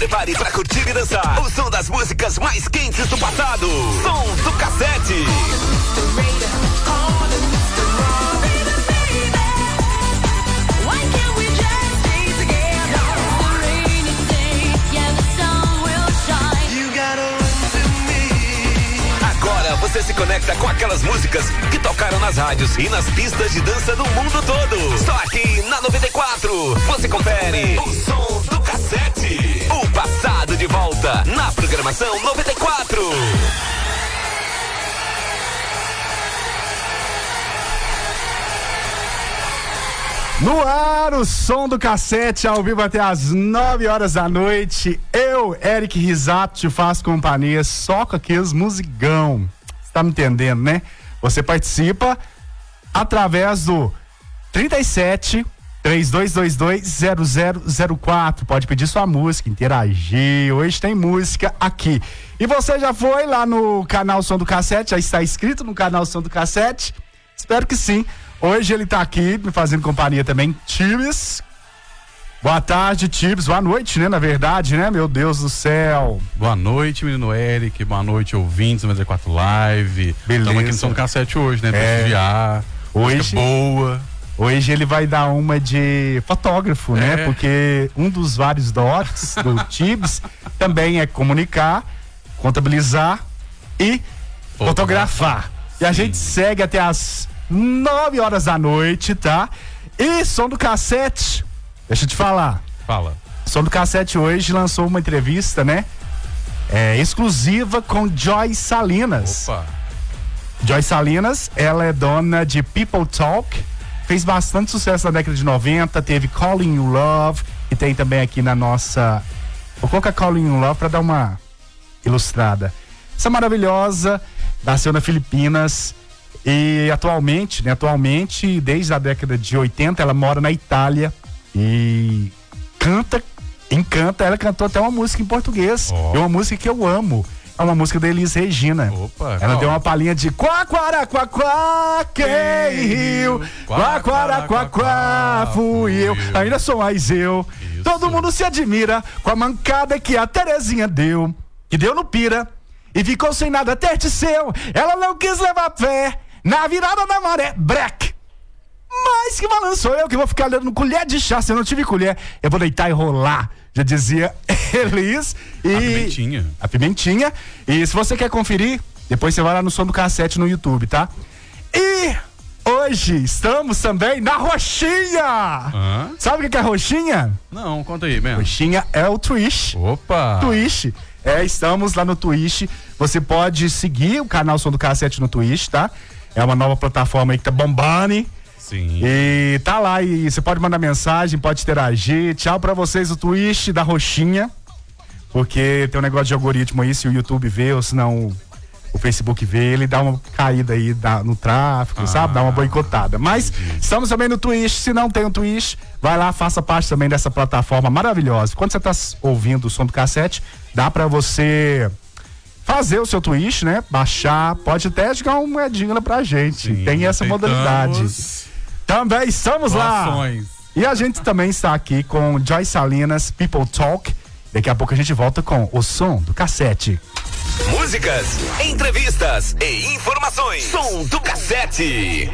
prepare para curtir e dançar o som das músicas mais quentes do passado. Som do cassete. Agora você se conecta com aquelas músicas que tocaram nas rádios e nas pistas de dança do mundo todo. Só aqui na 94. Você confere o som do cassete. O de volta na programação 94. No ar, o som do cassete ao vivo até às 9 horas da noite. Eu, Eric Risato, te faço companhia só com aqueles musicão. Você tá me entendendo, né? Você participa através do 37 3222 0004. Pode pedir sua música, interagir. Hoje tem música aqui. E você já foi lá no canal Som do Cassete? Já está inscrito no canal Som do Cassete? Espero que sim. Hoje ele tá aqui me fazendo companhia também. Tibes. Boa tarde, Tibes. Boa noite, né? Na verdade, né? Meu Deus do céu. Boa noite, menino Eric. Boa noite, ouvintes do 94 Live. Beleza. Estamos aqui no Som do Cassete hoje, né? É. Prestigiar. Hoje- Música boa. Hoje ele vai dar uma de fotógrafo, né? É. Porque um dos vários dots do Tibes também é comunicar, contabilizar e fotografar. E a gente segue até as 9 horas da noite, tá? E som do cassete, deixa eu te falar. Fala. Som do Cassete hoje lançou uma entrevista, né? É, exclusiva com Joy Salinas. Opa. Joy Salinas, ela é dona de People Talk, fez bastante sucesso na década de 90, teve Calling You Love, e tem também aqui na nossa. Vou colocar Calling You Love pra dar uma ilustrada. Essa maravilhosa, nasceu nas Filipinas e atualmente, né, atualmente, desde a década de 80, ela mora na Itália e canta, encanta. Ela cantou até uma música em português, Ó. e uma música que eu amo. É uma música da Elis Regina. Opa. Ela deu uma palhinha de quá, quá, quá, quá, quem riu? Quá, quá, quá, quá, fui eu. Ainda sou mais eu. Todo mundo se admira com a mancada que a Terezinha deu. Que deu no pira e ficou sem nada até de seu. Ela não quis levar fé na virada da maré. Break. Mas que balançou eu que vou ficar dando colher de chá. Se eu não tive colher, eu vou deitar e rolar. Já dizia Elis. E A pimentinha. a pimentinha. E se você quer conferir, depois você vai lá no som do cassete no YouTube, tá? E hoje estamos também na Roxinha! Sabe o que é Roxinha? Não, conta aí, mesmo. Roxinha é o Twitch. Opa. Twitch. É, estamos lá no Twitch. Você pode seguir o canal Som do Cassete no Twitch, tá? É uma nova plataforma aí que tá bombando. Sim. E tá lá e você pode mandar mensagem, pode interagir. Tchau pra vocês o Twitch da Roxinha. Porque tem um negócio de algoritmo aí, se o YouTube vê, ou se não o Facebook vê, ele dá uma caída aí dá- no tráfego, sabe? Dá uma boicotada. Mas estamos também no Twitch. Se não tem o Twitch, vai lá, faça parte também dessa plataforma maravilhosa. Quando você tá s- ouvindo o som do cassete, dá pra você fazer o seu Twitch, né? Baixar, pode até jogar uma moedinha pra gente. Sim, tem essa aceitamos modalidade. Também estamos lá. Doações. E a gente também está aqui com Joy Salinas, People Talk. Daqui a pouco a gente volta com o som do cassete. Músicas, entrevistas e informações. Som do cassete.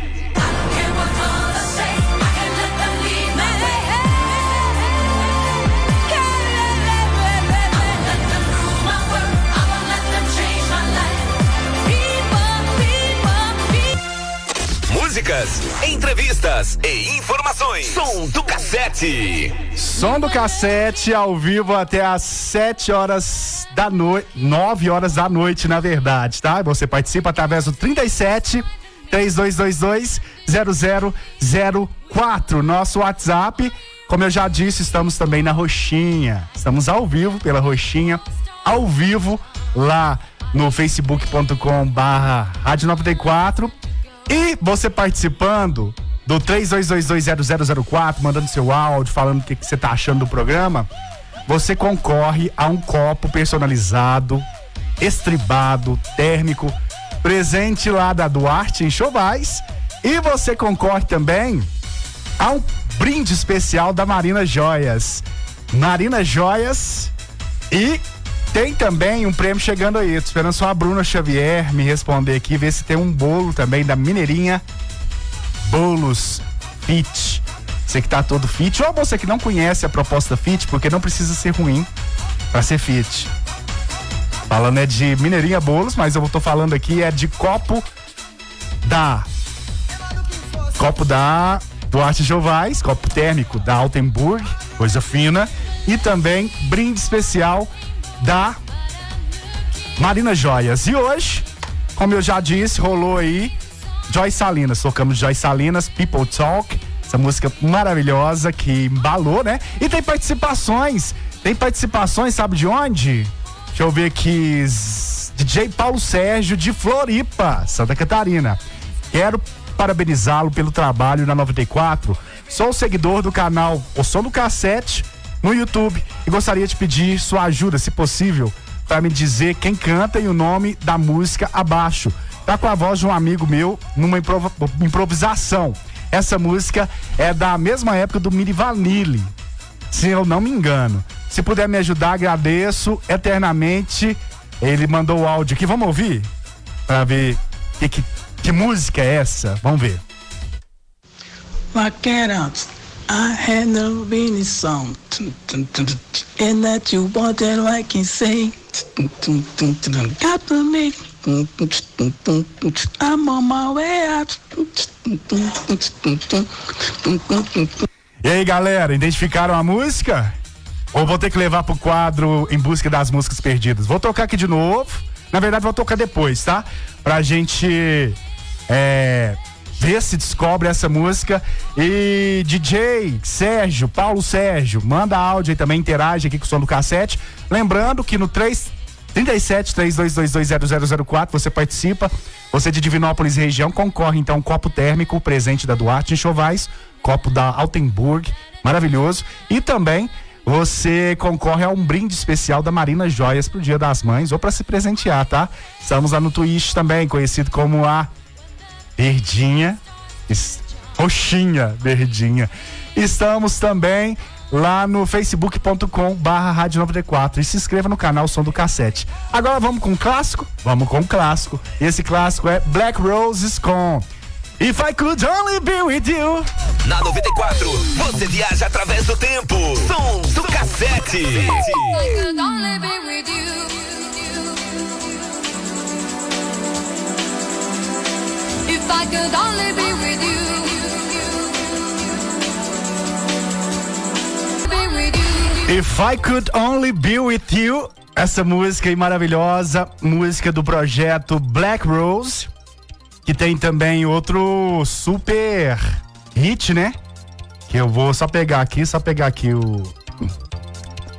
Músicas, entrevistas e informações. Som do cassete. Som do cassete ao vivo até às 7 horas da noite, 9 horas da noite, na verdade, tá? Você participa através do 37 3222 0004, nosso WhatsApp. Como eu já disse, estamos também na Roxinha. Estamos ao vivo pela Roxinha, ao vivo lá no facebook.com barra Rádio 94 e você participando do 32220004, mandando seu áudio, falando o que, você tá achando do programa, você concorre a um copo personalizado, estribado, térmico, presente lá da Duarte em Chovais. E você concorre também a um brinde especial da Marina Joias. Marina Joias E tem também um prêmio chegando aí. Tô esperando só a Bruna Xavier me responder aqui, ver se tem um bolo também da Mineirinha Bolos Fit. Você que tá todo fit, ou você que não conhece a proposta fit, porque não precisa ser ruim para ser fit. Falando é de Mineirinha Bolos, mas eu tô falando aqui é de copo da copo da Duarte Jovais, copo térmico da Altenburg, coisa fina, e também brinde especial da Marina Joias. E hoje, como eu já disse, rolou aí Joy Salinas, tocamos Joy Salinas, People Talk, essa música maravilhosa que embalou, né? E tem participações, tem participações, sabe de onde? Deixa eu ver aqui, DJ Paulo Sérgio de Floripa, Santa Catarina. Quero parabenizá-lo pelo trabalho na 94. Sou seguidor do canal O Som do Cassete no YouTube e gostaria de pedir sua ajuda, se possível, para me dizer quem canta e o nome da música abaixo. Tá com a voz de um amigo meu numa improvisação. Essa música é da mesma época do Miri Vanille, se eu não me engano. Se puder me ajudar, agradeço eternamente. Ele mandou o áudio aqui, vamos ouvir? Para ver que, que, que música é essa? Vamos ver. Like I had no been song and that you wanted like you say got I'm on my way out E aí galera, identificaram a música? Ou vou ter que levar pro quadro em busca das músicas perdidas? Vou tocar aqui de novo. Na verdade, vou tocar depois, tá? Pra gente é, ver se descobre essa música. E DJ Sérgio, Paulo Sérgio, manda áudio aí também, interage aqui com o som do cassete. Lembrando que no 3 37 32220004 você participa. Você de Divinópolis região concorre então um copo térmico, presente da Duarte em Chovais, copo da Altenburg, maravilhoso. E também você concorre a um brinde especial da Marina Joias pro Dia das Mães ou para se presentear, tá? Estamos lá no Twitch também, conhecido como a Verdinha, roxinha, verdinha. Estamos também lá no facebook.com barra rádio 94 e se inscreva no canal Som do Cassete. Agora vamos com um clássico? Vamos com um clássico. E esse clássico é Black Roses com If I Could Only Be With You. Na 94, você viaja através do tempo. Som do Cassete. If I could only be with you. If I could only be with you. Essa música aí maravilhosa, música do projeto Black Rose, que tem também outro super hit, né? Que eu vou só pegar aqui, só pegar aqui o.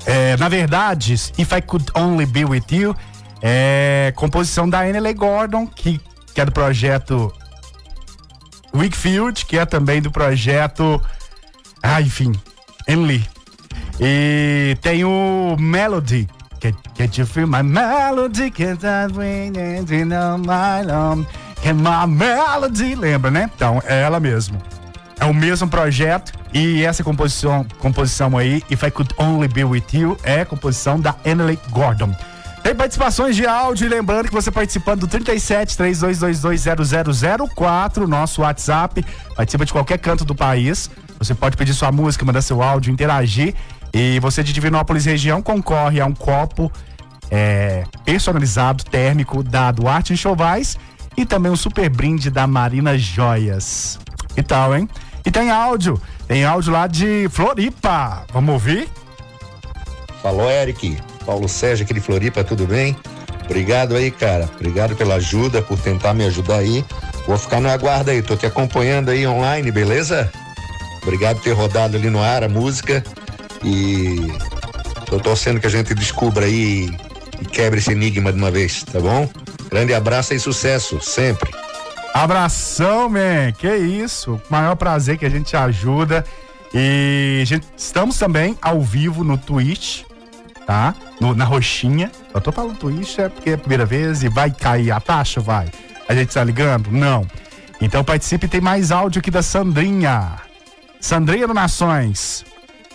É, na verdade, If I Could Only Be With You é composição da Annie Gordon, que que é do projeto Wickfield, que é também do projeto. Ah, enfim, Enly. E tem o Melody. Can, can you feel my melody? Can I it in my love? Can my melody? Lembra, né? Então, é ela mesmo. É o mesmo projeto e essa composição, composição aí, If I Could Only Be With You, é composição da Emily Gordon. Tem participações de áudio, lembrando que você participando do 37 3222 0004, nosso WhatsApp, participa de qualquer canto do país. Você pode pedir sua música, mandar seu áudio, interagir. E você de Divinópolis região concorre a um copo é, personalizado térmico da Duarte Enxovais e também um super brinde da Marina Joias. E tal, hein? E tem áudio, tem áudio lá de Floripa. Vamos ouvir? Falou, Eric. Paulo Sérgio aqui de Floripa, tudo bem? Obrigado aí, cara. Obrigado pela ajuda, por tentar me ajudar aí. Vou ficar no aguardo aí, tô te acompanhando aí online, beleza? Obrigado por ter rodado ali no ar a música e tô torcendo que a gente descubra aí e quebre esse enigma de uma vez, tá bom? Grande abraço e sucesso, sempre. Abração, man. Que isso. Maior prazer que a gente ajuda. E gente, estamos também ao vivo no Twitch, tá? No, na roxinha. Eu tô falando Twitch é porque é a primeira vez e vai cair a taxa, vai. A gente tá ligando? Não. Então participe, tem mais áudio aqui da Sandrinha. Sandrinha do Nações.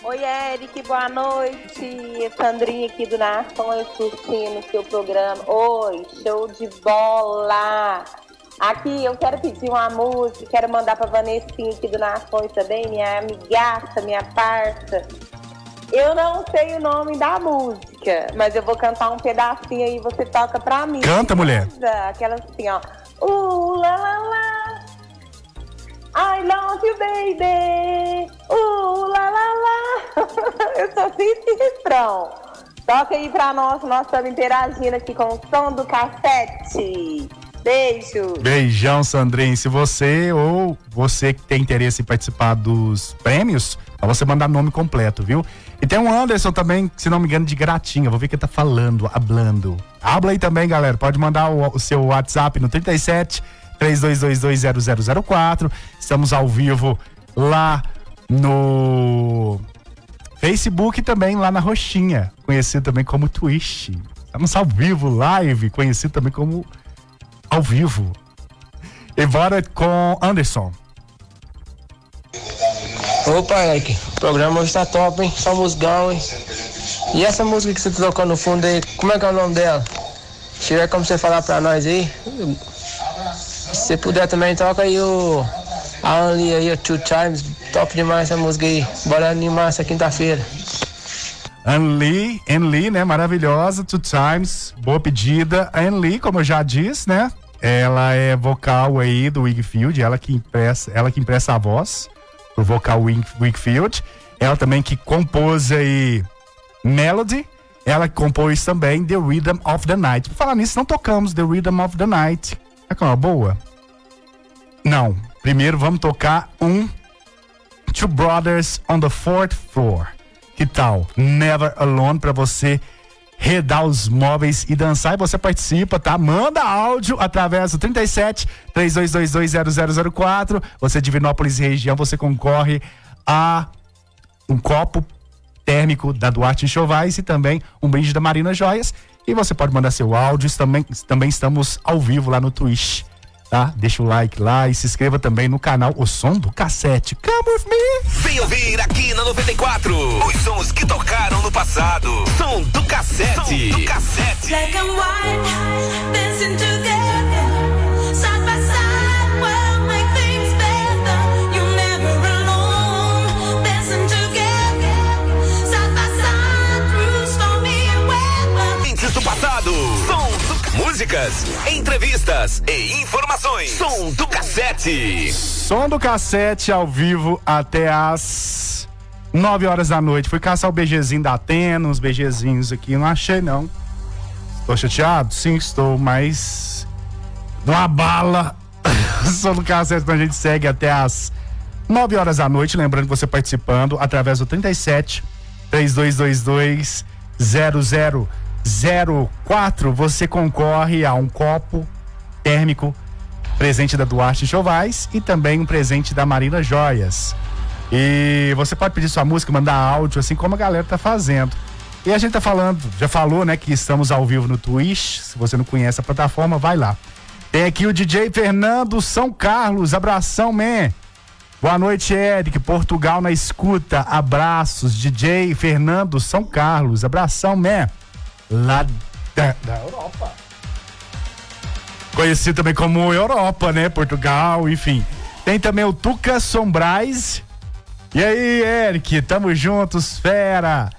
Oi, Eric, boa noite. Sandrinha aqui do Nações curtindo o seu programa. Oi, show de bola! Aqui eu quero pedir uma música, quero mandar pra Vanessinha aqui do Nações também, minha amigaça, minha parça. Eu não sei o nome da música, mas eu vou cantar um pedacinho aí, você toca pra mim. Canta, mulher. Aquela assim, ó. Uh, lá, lá, lá. I love you, baby. Uh, lá, lá, lá. eu fiz esse refrão. Toca aí pra nós, nós estamos interagindo aqui com o som do cassete. Beijo. Beijão, Sandrinho. Se você ou você que tem interesse em participar dos prêmios, pra você mandar nome completo, viu? E tem um Anderson também, se não me engano, de Gratinha. Vou ver que ele tá falando, hablando. Habla aí também, galera. Pode mandar o, o seu WhatsApp no 37 32220004. Estamos ao vivo lá no Facebook também lá na Roxinha, conhecido também como Twitch. Estamos ao vivo, live, conhecido também como ao vivo. E bora com Anderson. Opa, Eric, o programa hoje tá top, hein? Só musgão, hein? E essa música que você tá tocando no fundo aí, como é que é o nome dela? Se tiver como você falar pra nós aí. Se você puder também, toca aí o. A Anli aí, o Two Times. Top demais essa música aí. Bora animar essa quinta-feira. Anli, Anli, né? Maravilhosa, Two Times, boa pedida. Anli, como eu já disse, né? Ela é vocal aí do Wigfield, ela que impressa, ela que impressa a voz do vocal Wig- Wigfield. Ela também que compôs aí Melody. Ela compôs também The Rhythm of the Night. Por falar nisso, não tocamos The Rhythm of the Night. É uma boa? Não. Primeiro vamos tocar um Two Brothers on the Fourth Floor. Que tal? Never Alone pra você redar os móveis e dançar. E você participa, tá? Manda áudio através do 37 3222 0004. Você de Divinópolis e região, você concorre a um copo térmico da Duarte Enxovais e também um brinde da Marina Joias. E você pode mandar seu áudio. Também, também estamos ao vivo lá no Twitch. Tá? Deixa o like lá e se inscreva também no canal O Som do Cassete. Come with me! Vem ouvir aqui na 94 os sons que tocaram no passado. Som do cassete. Som do cassete. Black and white, dancing together, Músicas, entrevistas e informações. Som do cassete. Som do cassete ao vivo até às 9 horas da noite. Fui caçar o BGzinho da Atena, uns BGzinhos aqui. Não achei, não. Estou chateado? Sim, estou, mas. Uma bala. Som do cassete, então a gente segue até às 9 horas da noite. Lembrando que você participando através do 37 3222 0004. Você concorre a um copo térmico presente da Duarte Chovais e também um presente da Marina Joias. E você pode pedir sua música, mandar áudio, assim como a galera tá fazendo. E a gente tá falando, já falou, né, que estamos ao vivo no Twitch. Se você não conhece a plataforma, vai lá. Tem aqui o DJ Fernando São Carlos, abração, man. Boa noite, Eric. Portugal na escuta. Abraços, DJ Fernando São Carlos. Abração, man. Lá da, da Europa. Conhecido também como Europa, né? Portugal, enfim. Tem também o Tuca Sombrais. E aí, Eric, tamo juntos, fera.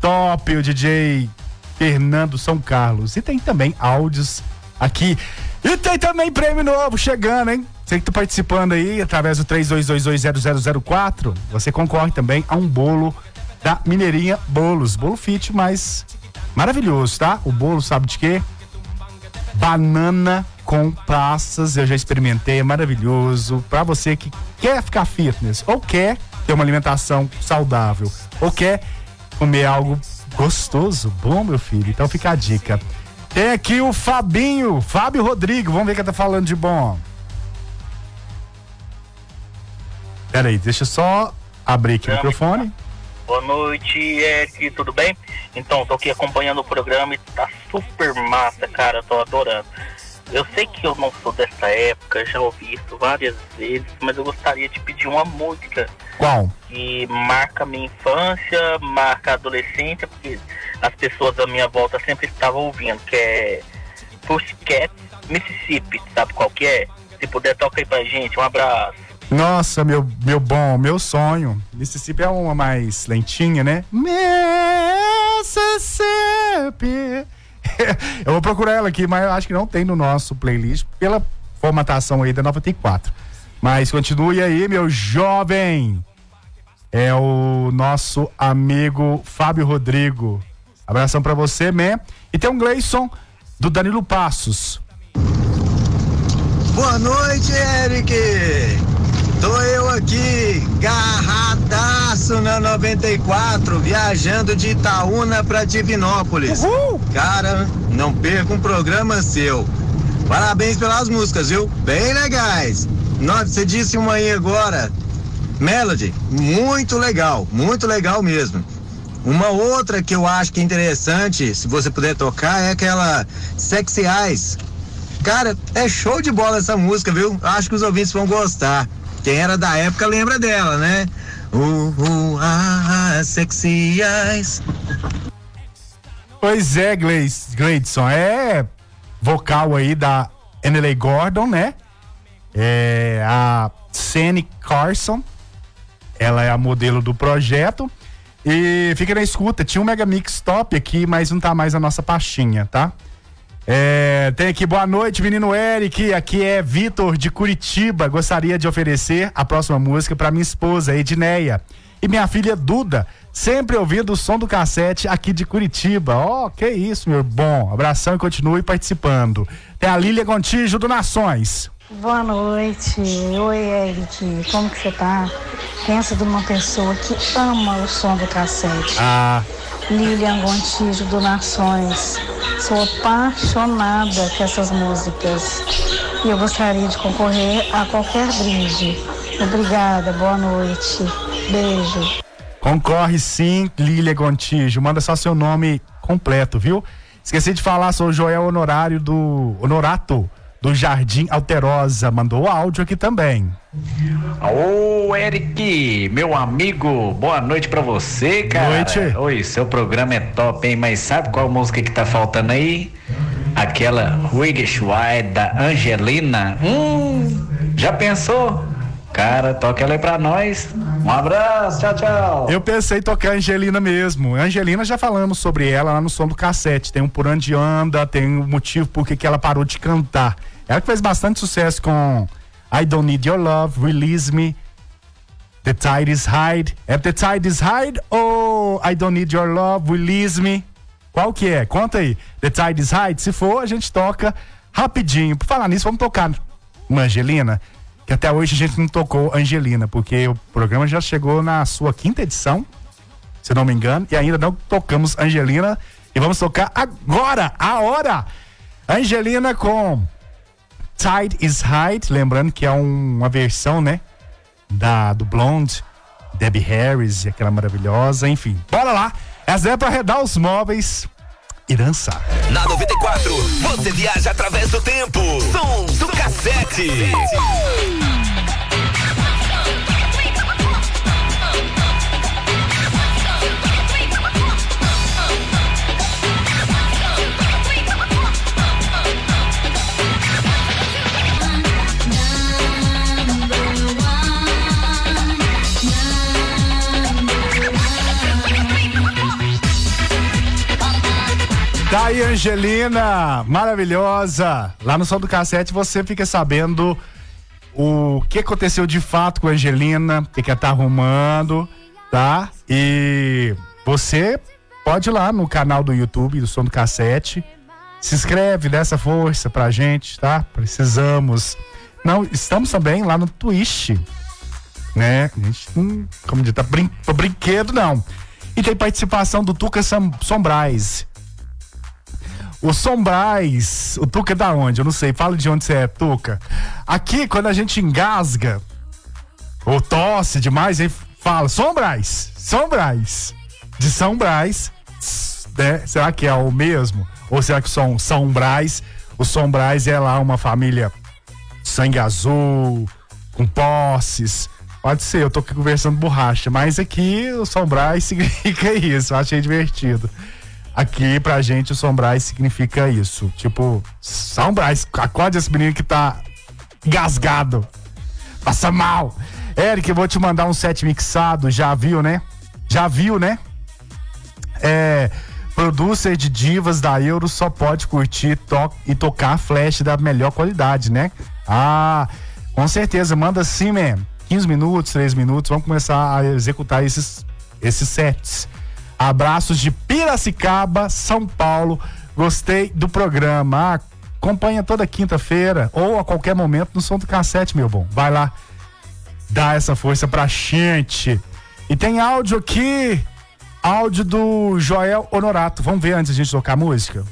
Top, o DJ Fernando São Carlos. E tem também áudios aqui. E tem também prêmio novo chegando, hein? Você que tá participando aí através do 32220004, você concorre também a um bolo da Mineirinha Bolos. Bolo fit, mas maravilhoso, tá? O bolo sabe de quê? banana com passas, eu já experimentei, é maravilhoso. Pra você que quer ficar fitness ou quer ter uma alimentação saudável ou quer comer algo gostoso, bom, meu filho. Então fica a dica. Tem aqui o Fabinho, Fábio Rodrigo, vamos ver quem tá falando de bom. Pera aí, deixa eu só abrir aqui o microfone. Boa noite, Eric, tudo bem? Então, tô aqui acompanhando o programa e tá super massa, cara, tô adorando. Eu sei que eu não sou dessa época, já ouvi isso várias vezes, mas eu gostaria de pedir uma música Qual? que marca a minha infância, marca a adolescência, porque as pessoas à minha volta sempre estavam ouvindo, que é Pussycat Mississippi, sabe qual que é? Se puder, toca aí pra gente, um abraço. Nossa, meu, meu bom, meu sonho. Mississippi é uma mais lentinha, né? Mississippi. Eu vou procurar ela aqui, mas eu acho que não tem no nosso playlist pela formatação aí da 94. Mas continue aí, meu jovem. É o nosso amigo Fábio Rodrigo. Abração pra você, man. E tem um Gleison do Danilo Passos. Boa noite, Eric. Tô eu aqui, garradaço na 94, viajando de Itaúna pra Divinópolis. Cara, não perca um programa seu. Parabéns pelas músicas, viu? Bem legais. Nossa, você disse uma aí agora. Melody, muito legal, muito legal mesmo. Uma outra que eu acho que é interessante, se você puder tocar, é aquela Sexy Eyes. Cara, é show de bola essa música, viu? Acho que os ouvintes vão gostar. Quem era da época lembra dela, né? Uh, uh, ah, sexy eyes. Pois é, Gleidson, é vocal aí da Annelay Gordon, né? É a Sandy Carson, ela é a modelo do projeto. E fica na escuta, tinha um Mega Mix top aqui, mas não tá mais na nossa pastinha, tá? É, tem aqui, boa noite, menino Eric. Aqui é Vitor de Curitiba. Gostaria de oferecer a próxima música para minha esposa, Edneia. E minha filha Duda, sempre ouvindo o som do cassete aqui de Curitiba. Ó, que isso, meu bom. Abração e continue participando. Tem a Lília Gontijo do Nações. Boa noite. Oi, Eric. Como que você tá? Pensa de uma pessoa que ama o som do cassete. Ah, Lilian Gontijo do Nações. Sou apaixonada com essas músicas. E eu gostaria de concorrer a qualquer brinde. Obrigada, boa noite. Beijo. concorre sim, Lília Gontijo. Manda só seu nome completo, viu? Esqueci de falar, sou Joel Honorário do Honorato do Jardim Alterosa. Mandou áudio aqui também. Ô, Eric, meu amigo, boa noite pra você, cara. Noite. Oi, seu programa é top, hein? Mas sabe qual música que tá faltando aí? Aquela Wide da Angelina. Hum, já pensou? Cara, toca ela aí pra nós. Um abraço, tchau, tchau. Eu pensei em tocar Angelina mesmo. Angelina já falamos sobre ela lá no som do cassete. Tem um por onde anda, tem um motivo por que ela parou de cantar. Ela que fez bastante sucesso com I Don't Need Your Love, Release Me, The Tide is Hide. É The Tide is Hide ou I Don't Need Your Love, Release Me? Qual que é? Conta aí. The Tide is Hide? Se for, a gente toca rapidinho. Por falar nisso, vamos tocar Angelina, que até hoje a gente não tocou Angelina, porque o programa já chegou na sua quinta edição, se não me engano, e ainda não tocamos Angelina. E vamos tocar agora, a hora! Angelina com Tide is Hide, lembrando que é um- uma versão, né? Da, do Blonde, Debbie Harris, aquela maravilhosa, enfim. Bora lá! Essa é pra arredar os móveis dançar. Na 94, você viaja através do tempo. Som do cassete. Tá aí, Angelina, maravilhosa. Lá no som do cassete você fica sabendo o que aconteceu de fato com a Angelina, o que, ela tá arrumando, tá? E você pode ir lá no canal do YouTube do Som do Cassete. Se inscreve, dá essa força pra gente, tá? Precisamos. Não, estamos também lá no Twitch, né? A gente não, como diz, tá brin brinquedo, não. E tem participação do Tuca Sam Sombrais. O Sombrais, o Tuca é da onde? Eu não sei. Fala de onde você é, Tuca. Aqui, quando a gente engasga ou tosse demais, aí fala Sombrais, Sombrais. De São Brás, né? Será que é o mesmo? Ou será que são São Brás? o Sombrais é lá uma família sangue azul, com posses. Pode ser, eu tô aqui conversando borracha, mas aqui o Sombrais significa isso, eu achei divertido. Aqui pra gente o Sombrais significa isso. Tipo, Sombrais, acorde esse menino que tá gasgado. Passa mal. Eric, eu vou te mandar um set mixado, já viu, né? Já viu, né? É. Producer de divas da Euro só pode curtir to e tocar flash da melhor qualidade, né? Ah, com certeza, manda sim, man. 15 minutos, 3 minutos, vamos começar a executar esses, esses sets. Abraços de Piracicaba, São Paulo. Gostei do programa. Ah, acompanha toda quinta-feira ou a qualquer momento no som do cassete, meu bom. Vai lá, dá essa força pra gente. E tem áudio aqui, áudio do Joel Honorato. Vamos ver antes a gente tocar a música?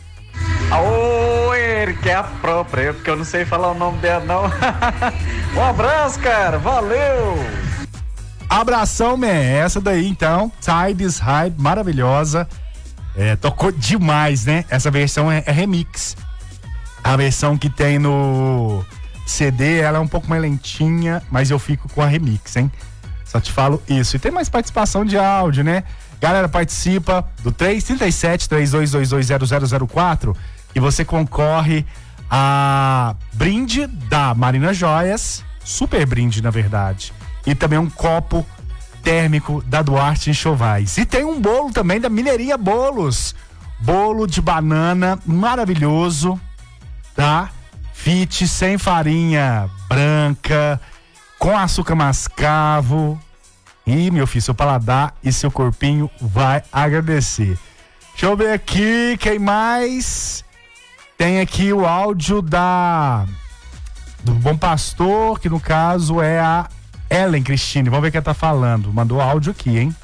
Ô, Eric, é a própria, porque eu não sei falar o nome dela, não. um abraço, cara, valeu! Abração, man. Essa daí, então, Tides High, maravilhosa. É, tocou demais, né? Essa versão é, é remix. A versão que tem no CD, ela é um pouco mais lentinha, mas eu fico com a remix, hein? Só te falo isso. E tem mais participação de áudio, né? Galera, participa do 337 32220004 e você concorre a brinde da Marina Joias, super brinde, na verdade. E também um copo térmico da Duarte Enxovais. E tem um bolo também da Mineirinha Bolos. Bolo de banana maravilhoso, tá? Fit sem farinha branca, com açúcar mascavo. E, meu filho, seu paladar e seu corpinho vai agradecer. Deixa eu ver aqui, quem mais? Tem aqui o áudio da do Bom Pastor, que no caso é a Ellen Cristine. Vamos ver quem tá falando. Mandou áudio aqui, hein?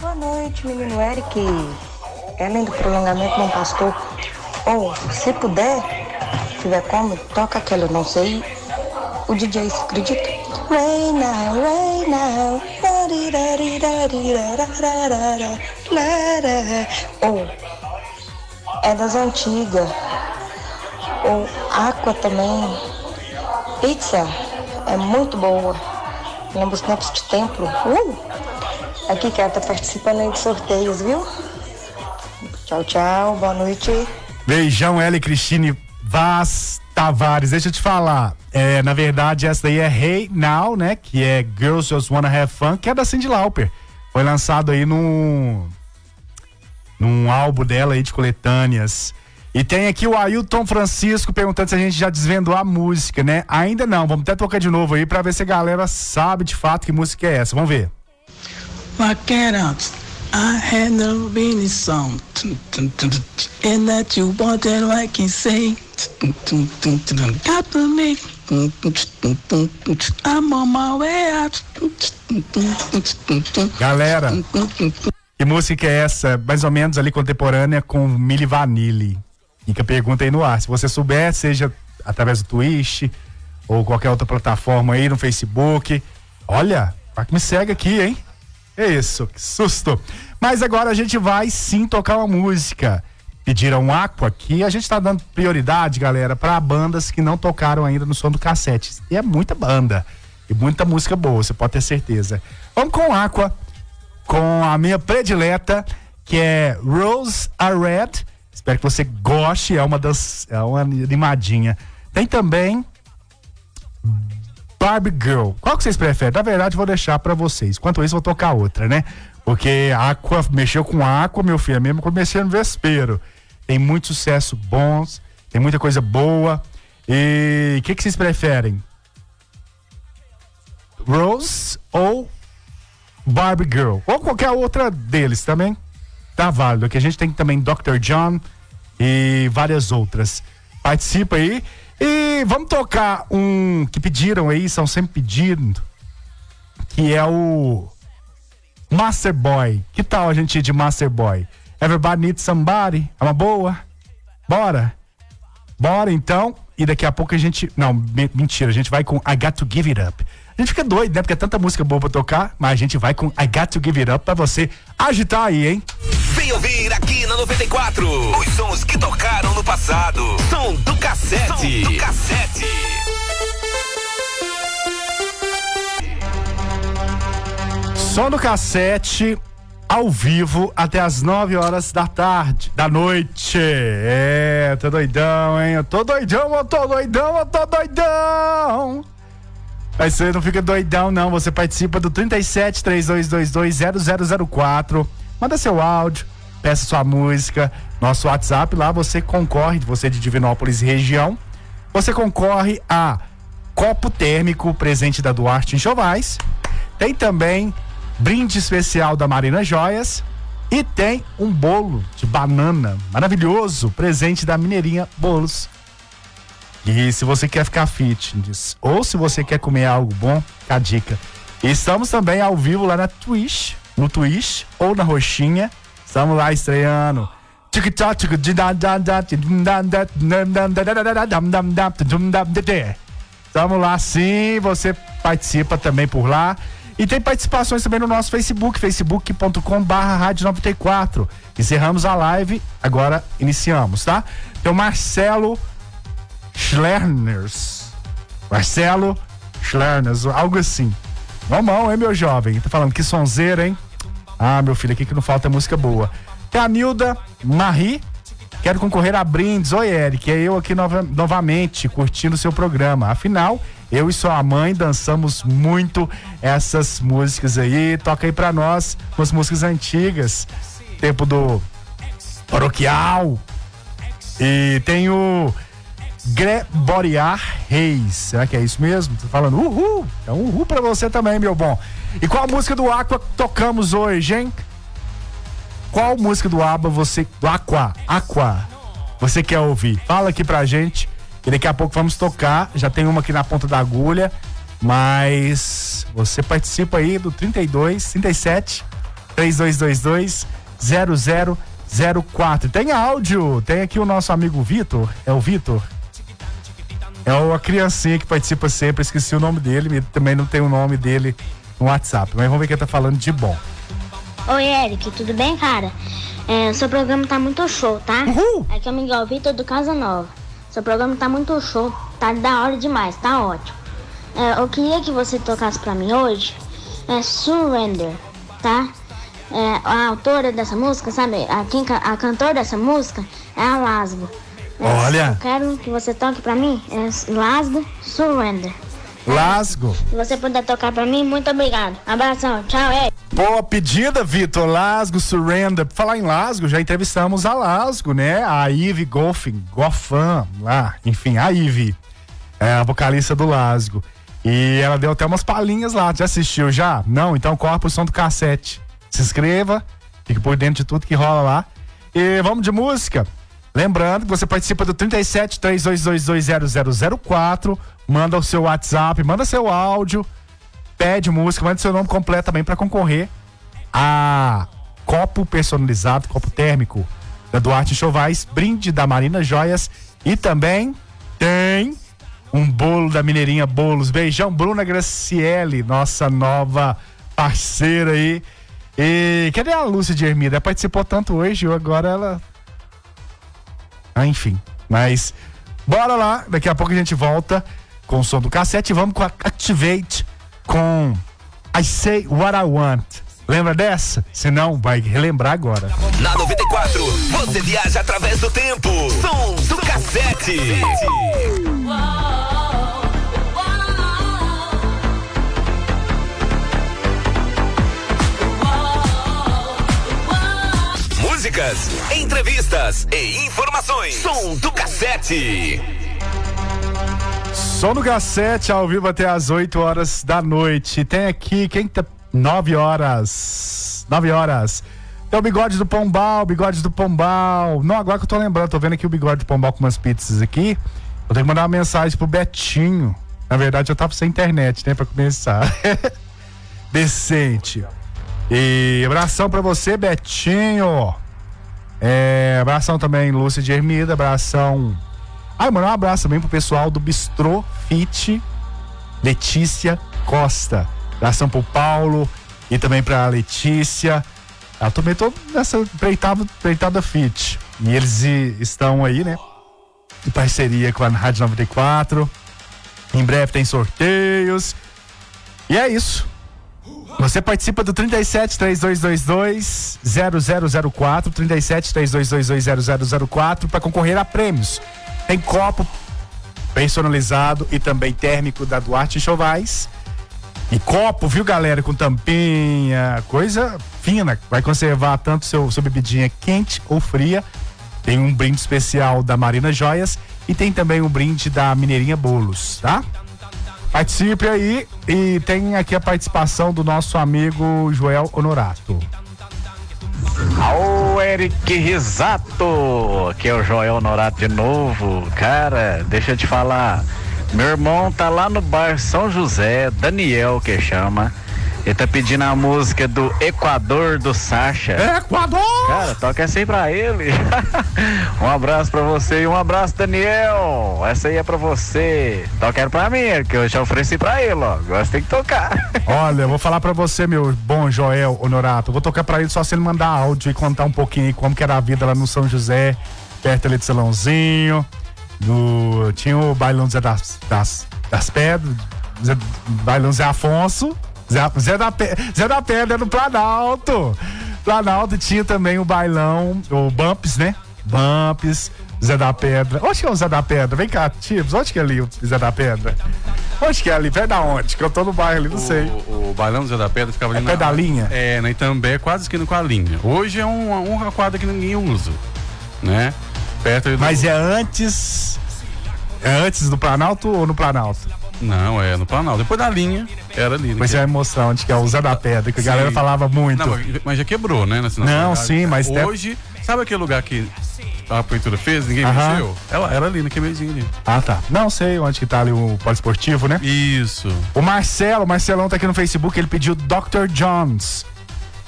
Boa noite, menino Eric. Ellen do prolongamento Bom Pastor. Ou, se puder, tiver como, toca aquela, não sei. O DJ, você acredita? Rain now, rain now. Ou, é das antigas. Ou, Aqua também. Pizza é muito boa. Lembra os tempos de templo. Uh! Aqui, cara, tá participando aí de sorteios, viu? Tchau, tchau. Boa noite. Beijão, Ellen Cristine Vaz Tavares. Deixa eu te falar. É, na verdade, essa daí é Hey Now, né? Que é Girls Just Wanna Have Fun, que é da Cindy Lauper. Foi lançado aí num, num álbum dela aí de coletâneas. E tem aqui o Ailton Francisco perguntando se a gente já desvendou a música, né? Ainda não, vamos até tocar de novo aí pra ver se a galera sabe de fato que música é essa. Vamos ver. I had song. And that you want that I can say. Got me. I'm on my way out. Galera, que música é essa? Mais ou menos ali contemporânea com Milli Vanilli. Fica a pergunta aí no ar. Se você souber, seja através do Twitch ou qualquer outra plataforma aí no Facebook. Olha, vai que me segue aqui, hein? É isso, que susto. Mas agora a gente vai sim tocar uma música. Pediram Aqua aqui, a gente tá dando prioridade, galera, para bandas que não tocaram ainda no som do cassete. E é muita banda e muita música boa, você pode ter certeza. Vamos com Aqua, com a minha predileta, que é Rose Are Red. Espero que você goste, é uma das é uma animadinha. Tem também Barbie Girl. Qual que vocês preferem? Na verdade, vou deixar pra vocês. Enquanto isso, vou tocar outra, né? Porque Aqua mexeu com Aqua, meu filho, é mesmo comecei no Vespero. Tem muito sucesso bons, tem muita coisa boa. E o que, que vocês preferem? Rose ou Barbie Girl? Ou qualquer outra deles também? Tá válido. Aqui a gente tem também Dr. John e várias outras. Participa aí. E vamos tocar um que pediram aí, são sempre pedindo, que é o Master Boy. Que tal a gente ir de Master Boy? Everybody needs somebody. É uma boa? Bora? Bora então. E daqui a pouco a gente. Não, me- mentira, a gente vai com I Got to Give It Up. A gente fica doido, né? Porque é tanta música boa pra tocar, mas a gente vai com I Got to Give It Up pra você agitar aí, hein? Vem ouvir aqui na 94. Os sons que tocaram no passado. Som do cassete. Som do cassete. Som do cassete ao vivo até as 9 horas da tarde, da noite. É, tô doidão, hein? Eu tô doidão, eu tô doidão, eu tô doidão. Mas você não fica doidão, não. Você participa do 37 3222 0004. Manda seu áudio, peça sua música. Nosso WhatsApp lá você concorre, você de Divinópolis região. Você concorre a copo térmico presente da Duarte em. Tem também brinde especial da Marina Joias. E tem um bolo de banana maravilhoso, presente da Mineirinha Bolos. E se você quer ficar fitness ou se você quer comer algo bom, a dica. Estamos também ao vivo lá na Twitch, no Twitch ou na Roxinha. Estamos lá estreando. Estamos lá sim, você participa também por lá. E tem participações também no nosso Facebook, facebook.com barra rádio 94. Encerramos a live, agora iniciamos, tá? Tem o Marcelo Schlerners. Marcelo Schlerners, algo assim. Normal, hein, meu jovem? Tá falando que sonzeira, hein? Ah, meu filho, aqui que não falta é música boa. Tem a Nilda Marie. Quero concorrer a brindes. Oi, Eric. É eu aqui nova- novamente curtindo o seu programa. Afinal, eu e sua mãe dançamos muito essas músicas aí. Toca aí pra nós umas músicas antigas. Tempo do Paroquial. E tem o Gregoriar Reis. Será que é isso mesmo? Tô falando uhul. É um uhul pra você também, meu bom. E qual música do Aqua tocamos hoje, hein? Qual música do Aba você. Do Aqua. Aqua. Você quer ouvir? Fala aqui pra gente. E daqui a pouco vamos tocar. Já tem uma aqui na ponta da agulha. Mas você participa aí do 32 37 3222 0004. Tem áudio. Tem aqui o nosso amigo Vitor. É o Vitor? É a criancinha que participa sempre. Esqueci o nome dele. Também não tem o nome dele no WhatsApp. Mas vamos ver quem tá falando de bom. Oi, Eric, tudo bem, cara? É, seu programa tá muito show, tá? Aqui é o Miguel Vitor do Casa Nova. Seu programa tá muito show, tá da hora demais, tá ótimo. É, eu queria que você tocasse pra mim hoje é Surrender, tá? É, a autora dessa música, sabe? A, quem, a cantora dessa música é a Lasgo. É, Olha. Eu quero que você toque pra mim é Lasgo Surrender. Lasgo. Se você puder tocar pra mim, muito obrigado. Abração, tchau, Eric. Boa pedida, Vitor. Lasgo, Surrender. Por Falar em Lasgo, já entrevistamos a Lasgo, né? A Ive Golfin, Goffan, lá. Enfim, a Ive. É a vocalista do Lasgo. E ela deu até umas palhinhas lá. Já assistiu já? Não? Então corre pro som do cassete. Se inscreva, fique por dentro de tudo que rola lá. E vamos de música. Lembrando que você participa do 37 3222 0004. Manda o seu WhatsApp, manda seu áudio pede música, manda seu nome completo também para concorrer a copo personalizado, copo térmico da Duarte Chovais, brinde da Marina Joias e também tem um bolo da Mineirinha Bolos. Beijão, Bruna Graciele, nossa nova parceira aí. E cadê a Lúcia de Hermida? Ela participou tanto hoje, agora ela. Ah, enfim. Mas bora lá, daqui a pouco a gente volta com o som do cassete. Vamos com a Activate com I Say What I Want. Lembra dessa? Se não, vai relembrar agora. Na 94, você viaja através do tempo. Som do cassete. Músicas, entrevistas e informações. Som do cassete. Som do cassete ao vivo até as 8 horas da noite. Tem aqui, quem tá. 9 horas. 9 horas. Tem o bigode do Pombal, bigode do Pombal. Não, agora que eu tô lembrando, tô vendo aqui o bigode do Pombal com umas pizzas aqui. Eu tenho que mandar uma mensagem pro Betinho. Na verdade, eu tava sem internet, né, pra começar. Decente. E abração pra você, Betinho. É, abração também, Lúcia de Hermida. Abração. Ai, mano, um abraço também pro pessoal do Bistrô Fit Letícia Costa. Abração pro Paulo e também pra Letícia. Eu também tô nessa empreitada, empreitada fit. E eles estão aí, né? Em parceria com a Rádio 94. Em breve tem sorteios. E é isso. Você participa do 37 3222 0004, 37 3222 0004 para concorrer a prêmios. Tem copo personalizado e também térmico da Duarte Chovais. E copo, viu, galera, com tampinha, coisa fina. Vai conservar tanto seu, sua bebidinha quente ou fria. Tem um brinde especial da Marina Joias e tem também um brinde da Mineirinha Bolos, tá? Participe aí e tem aqui a participação do nosso amigo Joel Honorato. Ô, Eric Risato, aqui é o Joel Norato de novo. Cara, deixa eu te falar. Meu irmão tá lá no bar São José, Daniel que chama. Ele tá pedindo a música do Equador do Sacha. Equador! Cara, toca essa aí pra ele. um abraço pra você e um abraço, Daniel. Essa aí é pra você. Toca pra mim, que eu já ofereci pra ele, ó. Você tem que tocar. Olha, eu vou falar pra você, meu bom Joel Honorato. Vou tocar pra ele só se ele mandar áudio e contar um pouquinho aí como que era a vida lá no São José, perto ali de Salãozinho. Do, tinha o bailão Zé das, das, das Pedras, Zé, bailão Zé Afonso, Zé, da, Pe- Zé da Pedra no Planalto. Planalto tinha também o bailão, o Bumps, né? Bumps, Zé da Pedra. Onde que é o Zé da Pedra? Vem cá, Tips, onde que é ali o Zé da Pedra? Onde que é ali? Perto da onde? Que eu tô no bairro ali, não sei. O, o Bailão do Zé da Pedra ficava ali É pé da linha? É, na Itambé, quase esquina com a linha. Hoje é uma, uma quadra que ninguém usa, né? Perto do... Mas é antes. É antes do Planalto ou no Planalto? Não, é no Planalto. Depois da linha, era ali. né? Mas você vai mostrar onde que é o Zé da Pedra, que a galera falava muito. Não, mas- já quebrou, né? cidade. Não, sim, mas Hoje, sabe aquele lugar que a prefeitura fez, ninguém Aham. mexeu? Ela era ali naquele meizinho ali. Ah, tá. Não sei onde que tá ali o poliesportivo, né? Isso. O Marcelo, o Marcelão tá aqui no Facebook, ele pediu Dr. Jones.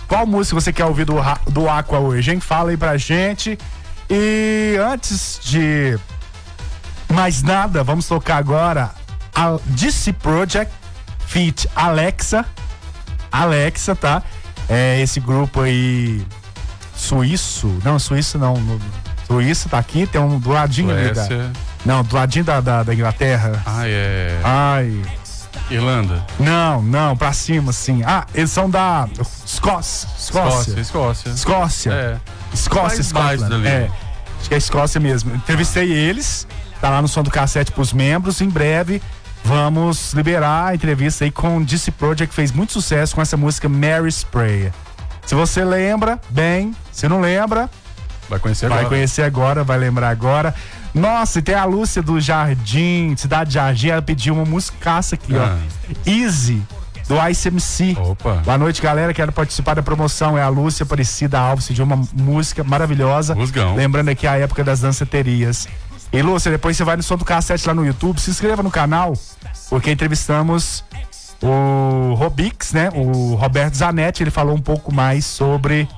Qual música você quer ouvir do, do Aqua hoje, hein? Fala aí pra gente. E antes de mais nada, vamos tocar agora a DC Project feat Alexa. Alexa, tá? É esse grupo aí suíço. Não, suíço não. no- Suíço tá aqui, tem um do ladinho ali da, Suécia. Não, do ladinho da, da, da Inglaterra. Ah, é. Ai. Irlanda. Não, não, pra cima, sim. Ah, eles são da Escócia. Escócia. Escócia, Escócia. Escócia. É. Escócia, dali. É. Acho que é Escócia mesmo. Entrevistei eles, tá lá no som do cassete pros membros. Em breve vamos liberar a entrevista aí com o DC Project, que fez muito sucesso com essa música Mary Spray. Se você lembra, bem. Se não lembra, Vai conhecer vai agora. conhecer agora, vai lembrar agora. Nossa, e tem a Lúcia do Jardim, Cidade de Jardim, ela pediu uma musicaça aqui, Ah. ó. Easy, do ICMC. Opa. Boa noite, galera. Quero participar da promoção. É a Lúcia Aparecida Alves, pediu uma música maravilhosa. Musgão. Lembrando aqui a época das danceterias. E Lúcia, depois você vai no som do cassete lá no YouTube, se inscreva no canal, porque entrevistamos o Robix, né? O Roberto Zanetti, ele falou um pouco mais sobre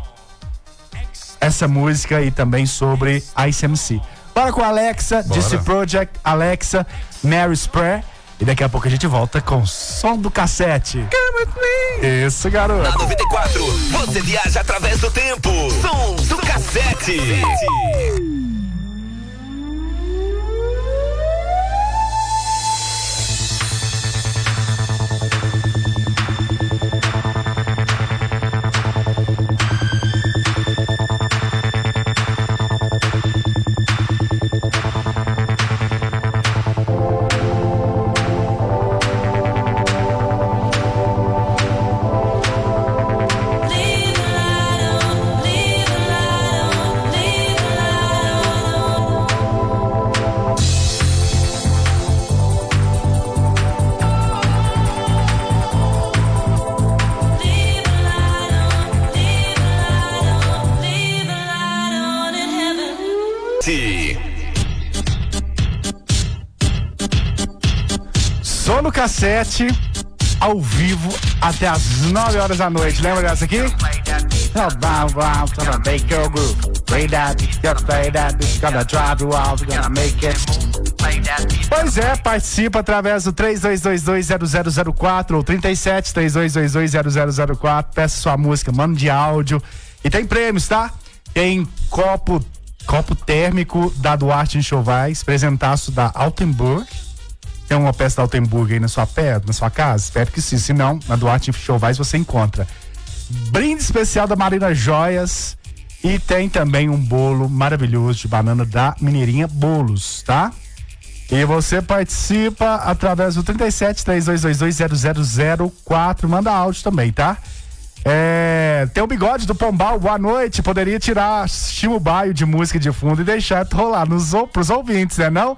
essa música e também sobre a ICMC. Bora com a Alexa, Bora. DC Project, Alexa, Mary Spray. E daqui a pouco a gente volta com o som do cassete. Come with me. Isso, garoto. Na 94, você viaja através do tempo. Som do cassete. No cassete, ao vivo, até as 9 horas da noite. Lembra dessa aqui? Pois é, participa através do 32220004 ou 37 32220004. Peça sua música, manda de áudio E tem prêmios, tá? Tem copo, copo térmico da Duarte Enxovais, presentaço da Altenburg. Tem uma peça da Altenburg aí na sua pé, na sua casa? Espero que sim. Se não, na Duarte Enxovais você encontra. Brinde especial da Marina Joias. E tem também um bolo maravilhoso de banana da Mineirinha Bolos, tá? E você participa através do 37 3222 0004. Manda áudio também, tá? É, tem o bigode do Pombal, boa noite. Poderia tirar Chimo Baio de música de fundo e deixar rolar nos, pros ouvintes, né? Não?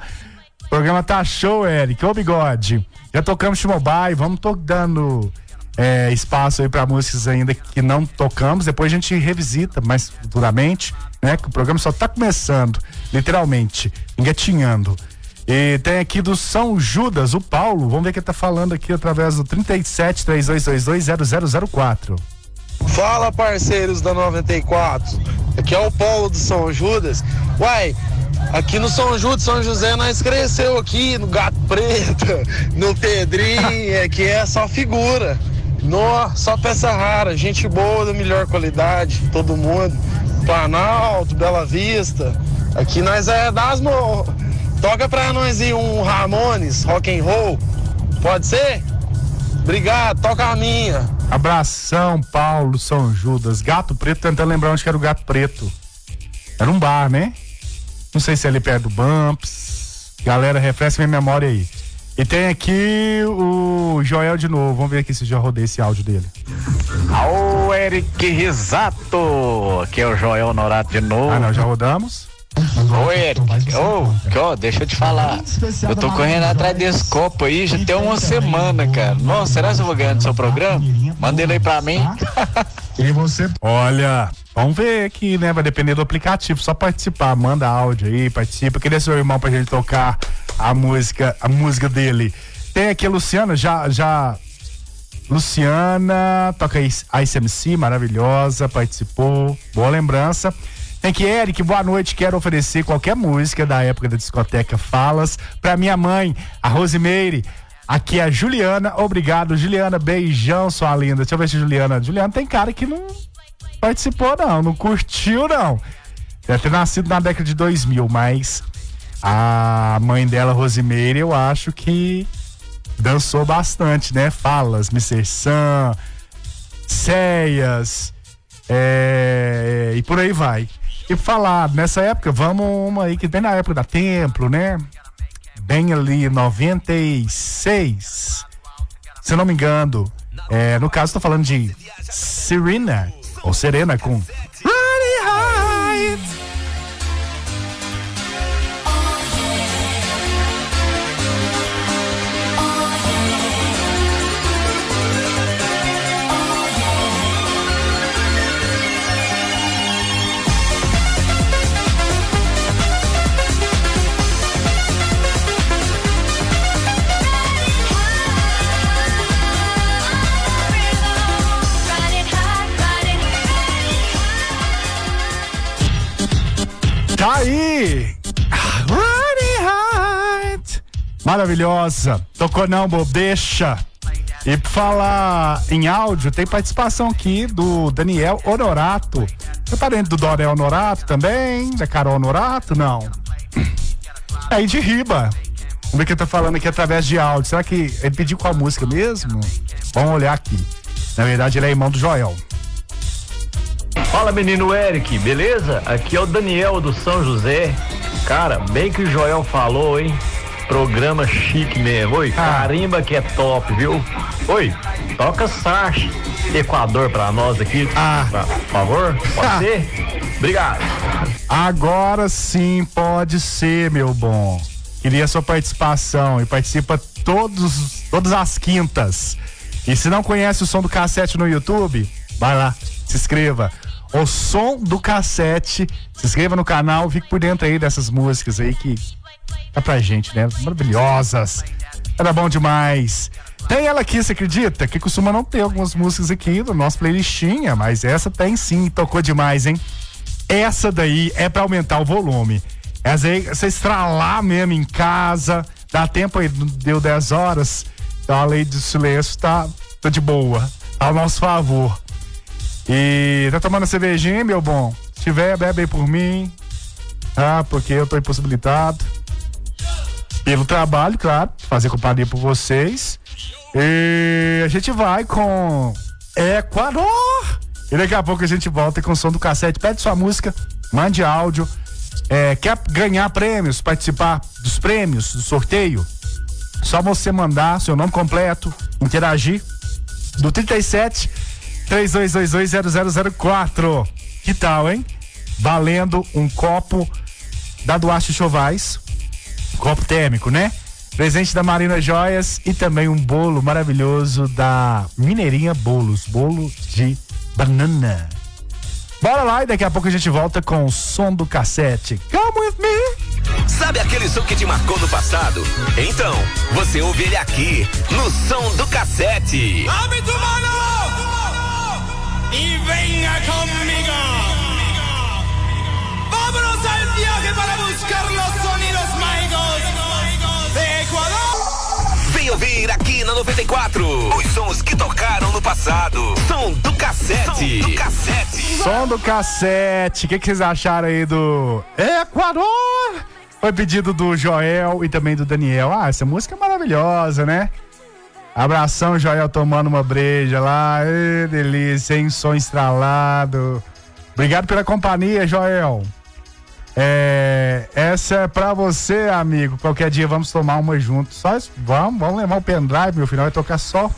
O programa tá show, Eric. Ô bigode. Já tocamos Baio, vamos to dando é, espaço aí pra músicas ainda que não tocamos. Depois a gente revisita mais futuramente, né? Que o programa só tá começando, literalmente, engatinhando. E tem aqui do São Judas, o Paulo. Vamos ver que ele tá falando aqui através do 37 3222 0004. Fala parceiros da 94, aqui é o Paulo do São Judas. Uai, aqui no São Judas, São José, nós cresceu aqui no Gato Preto, no Pedrinho, aqui é só figura. Nó, só peça rara, gente boa da melhor qualidade, todo mundo. Planalto, Bela Vista, aqui nós é das mo... Toca pra nós aí um Ramones, rock and roll, pode ser? Obrigado, toca a minha. Abração, Paulo, São Judas. Gato Preto, tentando lembrar onde que era o Gato Preto. Era um bar, né? Não sei se é ali perto do Bumps. Galera, refresca minha memória aí. E tem aqui o Joel de novo. Vamos ver aqui se já rodei esse áudio dele. Ô, Eric Risato, aqui é o Joel Norato de novo. Ah, não, já rodamos. Ô, Eric, ô, ó, deixa eu te falar. Eu tô correndo atrás desse copo aí já tem uma semana, cara. Nossa, será que eu vou ganhar no seu programa? Manda ele aí pra mim. E você? Olha, vamos ver aqui, né? Vai depender do aplicativo. Só participar, manda áudio aí, participa. Queria seu irmão pra gente tocar a música, a música dele. Tem aqui a Luciana, já, já. Luciana, toca a ICMC, maravilhosa, participou. Boa lembrança. Tem que Eric, boa noite. Quero oferecer qualquer música da época da discoteca Falas pra minha mãe, a Rosemeire. Aqui é a Juliana. Obrigado, Juliana. Beijão, sua linda. Deixa eu ver se Juliana. Juliana tem cara que não participou, não. Não curtiu, não. Deve ter nascido na década de 2000, mas a mãe dela, Rosemeire, eu acho que dançou bastante, né? Falas, Mr. Sam, Ceias, é, e por aí vai. E falar, nessa época, vamos uma aí que bem na época da Templo, né? Bem ali, 96. Se não me engano, é, no caso, tô falando de Serena, Serena com Maravilhosa. Tocou não, bobecha. E pra falar em áudio, tem participação aqui do Daniel Honorato. Tá dentro do Dorel Honorato também? Da Carol Honorato? Não. É aí de riba. Vamos ver o que ele tá falando aqui através de áudio. Será que ele pediu qual música mesmo? Vamos olhar aqui. Na verdade, ele é irmão do Joel. Fala menino Eric, beleza? Aqui é o Daniel do São José. Cara, bem que o Joel falou, hein? Programa chique mesmo. Oi, carimba que é top, viu? Oi, toca Sarch Equador pra nós aqui. Pra- por favor, pode ser? Obrigado. Agora sim pode ser, meu bom. Queria sua participação e participa todos, todas as quintas. E se não conhece o som do cassete no YouTube, vai lá, se inscreva. O som do cassete, se inscreva no canal, fique por dentro aí dessas músicas aí que tá pra gente, né? Maravilhosas. Era bom demais. Tem ela aqui, você acredita? Que costuma não ter algumas músicas aqui no nosso playlistinha, mas essa tem sim, tocou demais, hein? Essa daí é pra aumentar o volume. Essa aí, você estralar mesmo em casa, dá tempo aí, deu 10 horas, então a lei do silêncio tá, tá de boa, ao nosso favor. E tá tomando cervejinha, meu bom? Se tiver, bebe aí por mim. Tá? Porque eu tô impossibilitado. Pelo trabalho, claro. Fazer companhia por vocês. E a gente vai com Equador. E daqui a pouco a gente volta com o som do cassete. Pede sua música, mande áudio. É, quer ganhar prêmios, participar dos prêmios, do sorteio? Só você mandar seu nome completo, interagir. Do 37 32220004. Que tal, hein? Valendo um copo da Duarte Chovais. Copo térmico, né? Presente da Marina Joias e também um bolo maravilhoso da Mineirinha Bolos. Bolo de banana. Bora lá e daqui a pouco a gente volta com o som do cassete. Come with me! Sabe aquele som que te marcou no passado? Então, você ouve ele aqui, no som do cassete. ¡Abre tu mano! Y venga conmigo. Vámonos al viaje para buscar Ouvir aqui na 94 os sons que tocaram no passado. Som do cassete. Som do cassete. Som do cassete. O que, que vocês acharam aí do Equador? Foi pedido do Joel e também do Daniel. Ah, essa música é maravilhosa, né? Abração, Joel, tomando uma breja lá. Ê, delícia, hein? Som estralado. Obrigado pela companhia, Joel. É, essa é pra você, amigo. Qualquer dia vamos tomar uma junto. Só isso, vamos, vamos levar o pendrive, meu final vai tocar só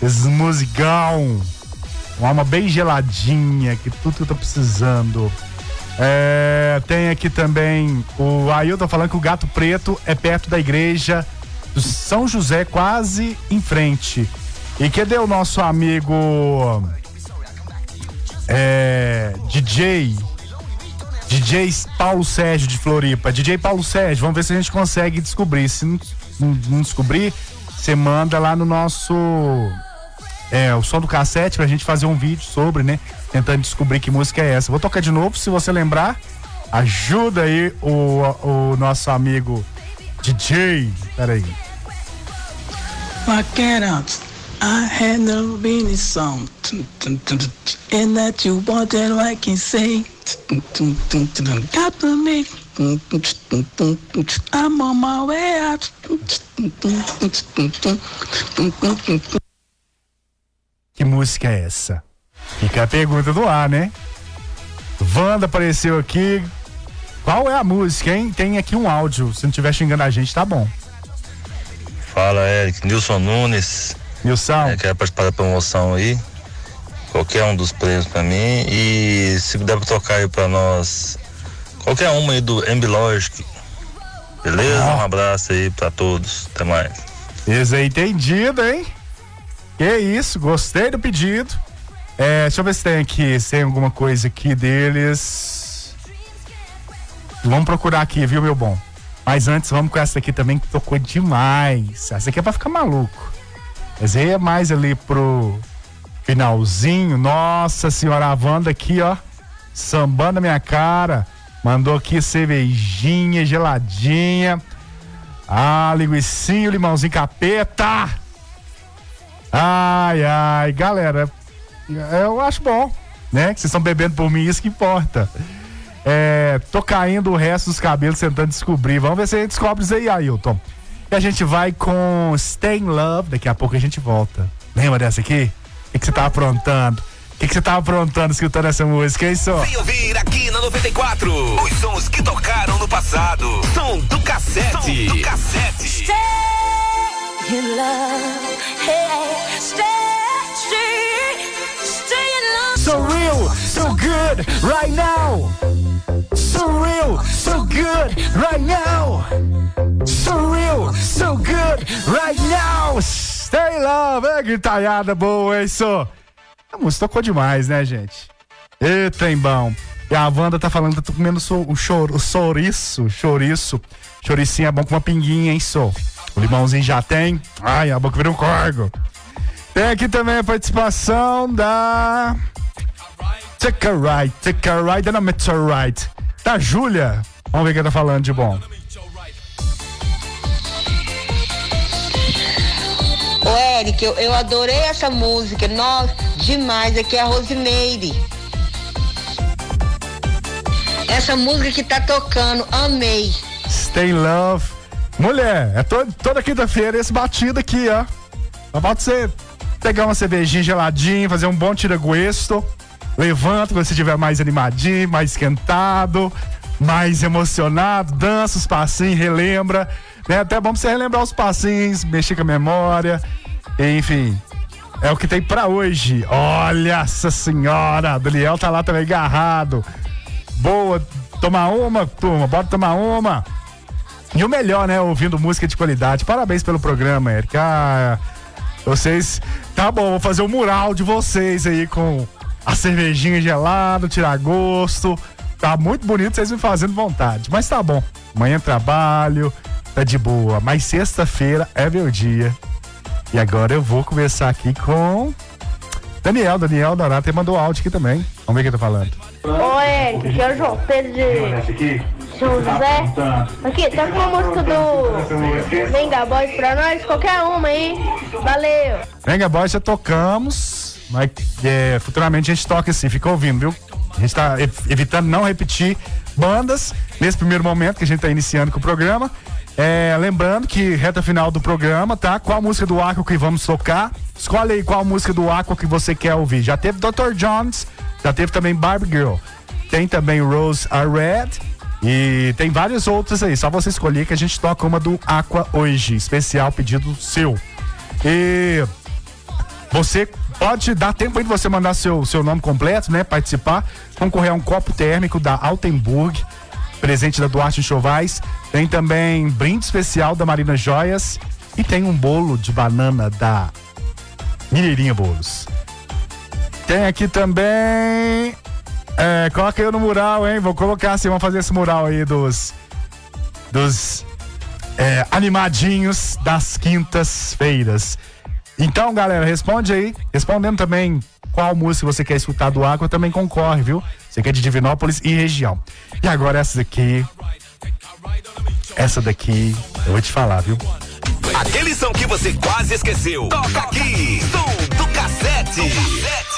esse musicão. Uma alma bem geladinha, que tudo que eu tô precisando. É, tem aqui também o Ailton falando que o Gato Preto é perto da igreja do São José, quase em frente. E cadê o nosso amigo é, DJ? DJ Paulo Sérgio de Floripa. DJ Paulo Sérgio, vamos ver se a gente consegue descobrir. Se não, não- descobrir, você manda lá no nosso. É, o som do cassete pra gente fazer um vídeo sobre, né? Tentando descobrir que música é essa. Vou tocar de novo, se você lembrar. Ajuda aí o, o nosso amigo DJ. Peraí. Vaqueros, I had been in song. And that you wanted, I can say. Got to me. I'm on my way out. Que música é essa? Fica a pergunta do ar, né? Wanda apareceu aqui. Qual é a música, hein? Tem aqui um áudio. Se não estiver xingando a gente, tá bom. Fala, Eric. Nilson Nunes. Nilson. É, quero participar da promoção aí. Qualquer um dos prêmios pra mim. E se der pra tocar aí pra nós. Qualquer uma aí do Ambilogic. Beleza? Um abraço aí pra todos. Até mais. Esse aí entendido, hein? Que isso, gostei do pedido. É, deixa eu ver se tem aqui, se tem alguma coisa aqui deles. Vamos procurar aqui, viu, meu bom? Mas antes, vamos com essa aqui também que tocou demais. Essa aqui é pra ficar maluco. Essa aí é mais ali pro finalzinho. Nossa senhora, a Wanda aqui, ó. Sambando a minha cara. Mandou aqui cervejinha geladinha. Ah, linguicinho, limãozinho capeta. Ai, ai, galera, eu acho bom, né? Que vocês estão bebendo por mim, isso que importa. É, tô caindo o resto dos cabelos tentando descobrir. Vamos ver se a gente descobre isso aí, Ailton. E a gente vai com Stay in Love, daqui a pouco a gente volta. Lembra dessa aqui? O que você tava aprontando? O que que você tava aprontando escutando essa música, hein, só? Vem ouvir aqui na 94 os sons que tocaram no passado. Som do cassete. Som do cassete. Stay in love. Hey, stay, stay, stay in love. So real, so good, right now. So real, so good, right now. So real, so good, right now. Stay love, é gritalhada boa, hein, só? A música tocou demais, né, gente? Hein, bom. E a Wanda tá falando tá comendo o, chor, o chouriço, chouriço. Chouricinho é bom com uma pinguinha, hein, só? O limãozinho já tem. Ai, a boca virou um corgo. Tem aqui também a participação da. Take a ride, take a ride and a meteorite. Da Júlia. Vamos ver o que ela tá falando de bom. Eric, eu, eu adorei essa música. Nossa, demais. Aqui é a Rosimeire. Essa música que tá tocando, amei. Stay Love. Mulher, é to- toda quinta-feira esse batido aqui, ó. Só falta você pegar uma cervejinha geladinha, fazer um bom tira-gosto. Levanta quando você estiver mais animadinho, mais esquentado, mais emocionado. Dança os passinhos, relembra. É até bom pra você relembrar os passinhos, mexer com a memória. Enfim, é o que tem pra hoje. Olha essa senhora, Daniel tá lá também agarrado. Boa, tomar uma, turma, bora tomar uma. E o melhor, né? Ouvindo música de qualidade. Parabéns pelo programa, Erika. Ah, vocês. Tá bom, vou fazer o mural de vocês aí com a cervejinha gelada, tirar gosto. Tá muito bonito, vocês me fazendo vontade. Mas tá bom. Amanhã trabalho, tá de boa. Mas sexta-feira é meu dia. E agora eu vou começar aqui com. Daniel, Daniel Donato mandou áudio aqui também. Vamos ver quem tá falando. Eric, aqui é o João Pedro de São José. Aqui, toca uma música do Venga Boys pra nós, qualquer uma aí. Valeu. Venga Boys já tocamos, mas é, futuramente a gente toca assim, fica ouvindo, viu? A gente tá ev- evitando não repetir bandas nesse primeiro momento que a gente tá iniciando com o programa. É, lembrando que reta final do programa, tá? Qual música do Aqua que vamos tocar? Escolhe aí qual música do Aqua que você quer ouvir. Já teve Dr. Jones, já teve também Barbie Girl. Tem também Rose Are Red. E tem várias outras aí. Só você escolher que a gente toca uma do Aqua hoje. Especial pedido seu. E você pode dar tempo aí de você mandar seu, seu nome completo, né? Participar, concorrer a um copo térmico da Altenburg, presente da Duarte Chovais. Tem também brinde especial da Marina Joias e tem um bolo de banana da Mineirinha Bolos. Tem aqui também. É, coloca eu no mural, hein? Vou colocar assim, vamos fazer esse mural aí dos. Dos é, animadinhos das quintas-feiras. Então, galera, responde aí. Respondendo também qual música você quer escutar do Água, também concorre, viu? Você quer de Divinópolis e região. E agora essa daqui. Essa daqui, eu vou te falar, viu? Aquele som que você quase esqueceu. Toca aqui. Som do cassete.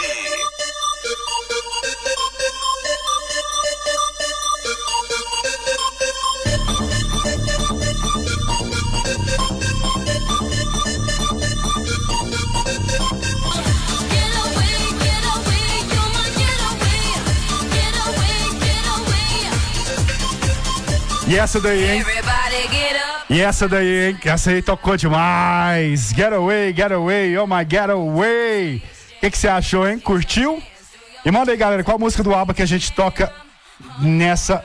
E essa daí, hein? E essa daí, hein? Essa aí tocou demais. Getaway, getaway, oh my getaway. O que que você achou, hein? Curtiu? E manda aí, galera, qual a música do ABBA que a gente toca nessa.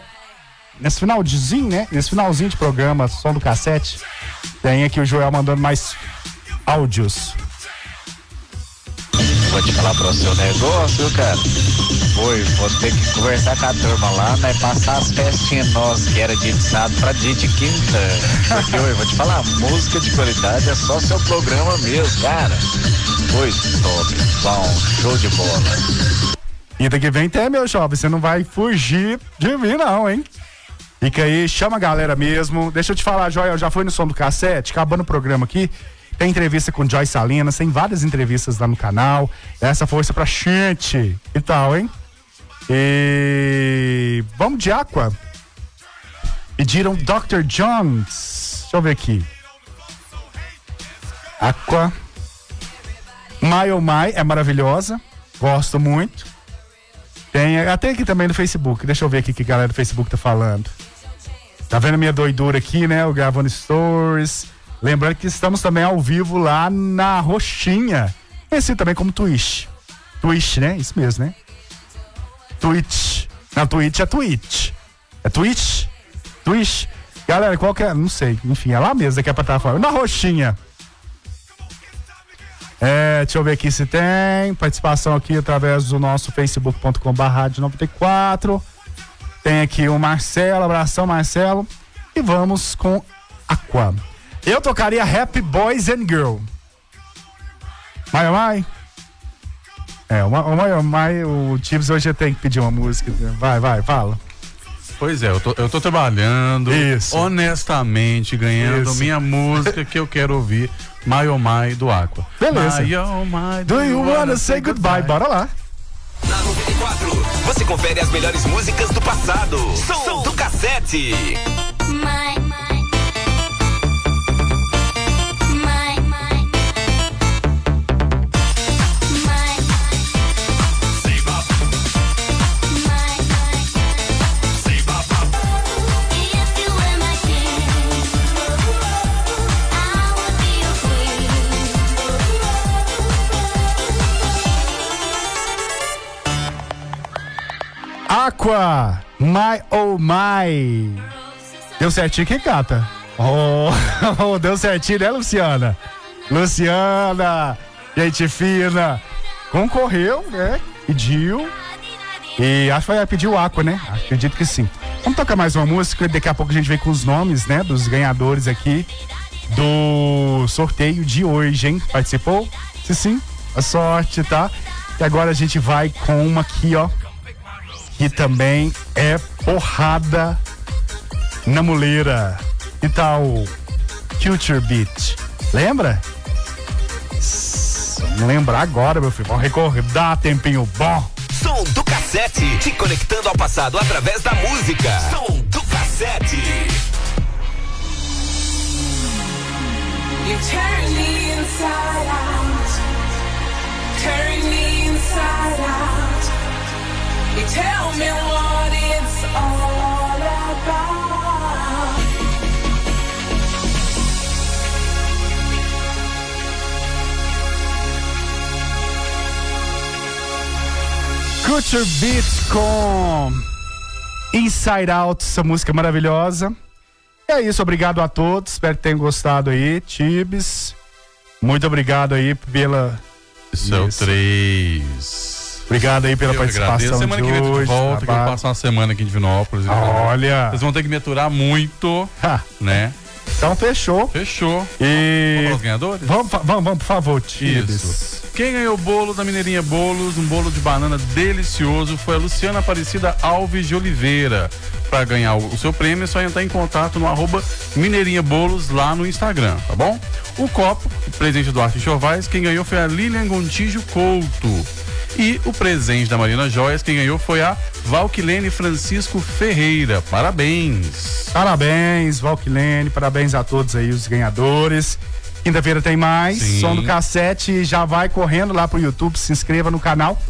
Nesse finalzinho, né? Nesse finalzinho de programa, som do cassete. Tem aqui o Joel mandando mais áudios. Vou te falar pra você o negócio, cara? Foi, vou ter que conversar com a turma lá, né? Passar as festinhas nossas, que era dia de sábado pra dia de quinta. Porque, oi, vou te falar, música de qualidade é só seu programa mesmo, cara. Foi top, bom, show de bola. Quinta que vem tem, meu jovem. Você não vai fugir de mim, não, hein? Fica aí, chama a galera mesmo. Deixa eu te falar, Joel, já foi no som do cassete? Acabando o programa aqui. Tem entrevista com Joy Salinas, tem várias entrevistas lá no canal. Essa força pra gente. E tal, hein? E. Vamos de Aqua. Pediram Dr. Jones. Deixa eu ver aqui. Aqua. My Oh My é maravilhosa. Gosto muito. Tem até aqui também no Facebook. Deixa eu ver aqui que a galera do Facebook tá falando. Tá vendo minha doidura aqui, né? O gravando stories. Lembrando que estamos também ao vivo lá na Roxinha. Conhecido também como Twitch. Twitch, né? Isso mesmo, né? Twitch. Não, Twitch é Twitch. É Twitch? Twitch. Galera, qual que é? Não sei. Enfim, é lá mesmo que é estar falando. Na Roxinha. É, deixa eu ver aqui se tem participação aqui através do nosso facebook.com.br rádio 94. Tem aqui o Marcelo, abração Marcelo. E vamos com Aqua. Eu tocaria Happy Boys and Girl. Mai Mai? É, o Ma- o Mai o Tibbs hoje tem que pedir uma música. Vai, vai, fala. Pois é, eu tô, eu tô trabalhando Isso. honestamente, ganhando Isso. minha música que eu quero ouvir My Oh My do Aqua. Beleza. My Oh My, Do you wanna say goodbye? Bora lá. Na 94, você confere as melhores músicas do passado. Som, do cassete. Aqua, My Oh My. Deu certinho quem cata? Oh, deu certinho, né, Luciana? Luciana, gente fina. Concorreu, né? Pediu. E acho que vai pedir o Aqua, né? Acredito que sim. Vamos tocar mais uma música daqui a pouco a gente vem com os nomes, né? Dos ganhadores aqui do sorteio de hoje, hein? Participou? Se sim, a sorte, tá? E agora a gente vai com uma aqui, ó que também é porrada na muleira. E tal Culture Beat. Lembra? Vamos lembrar agora, meu filho. Vamos recordar tempinho bom. Som do cassete. Te conectando ao passado através da música. Som do cassete. You turn me inside out. Turn me inside out. You tell me what it's all about. Culture Beat com Inside Out, essa música maravilhosa. E é isso, obrigado a todos. Espero que tenham gostado aí. Tibes, muito obrigado aí pela. Esse é o Isso. 3. Obrigado aí pela Eu participação. Semana que vem hoje. volta, que eu passar uma semana aqui em Divinópolis. Olha. Vocês vão ter que me aturar muito, né? Então fechou. Fechou. E. Vamos para os ganhadores? Vamos, vamos, vamos, por favor, Tibes. Isso. Quem ganhou o bolo da Mineirinha Bolos, um bolo de banana delicioso, foi a Luciana Aparecida Alves de Oliveira. Para ganhar o, o seu prêmio é só entrar em contato no arroba Mineirinha Bolos lá no Instagram, tá bom? O copo, o presente do Arte Chovais, quem ganhou foi a Lilian Gontijo Couto. E o presente da Marina Joias, quem ganhou foi a Valquilene Francisco Ferreira. Parabéns! Parabéns, Valquilene, parabéns a todos aí, os ganhadores. Quinta-feira tem mais, Sim. som do cassete, já vai correndo lá pro YouTube, se inscreva no canal.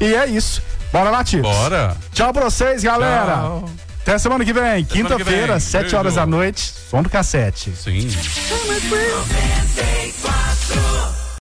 E é isso. Bora lá. Bora. Tchau pra vocês, galera. Tchau. Até semana que vem, quinta-feira, vem. 7 Beijo. horas da noite, som do cassete. Sim.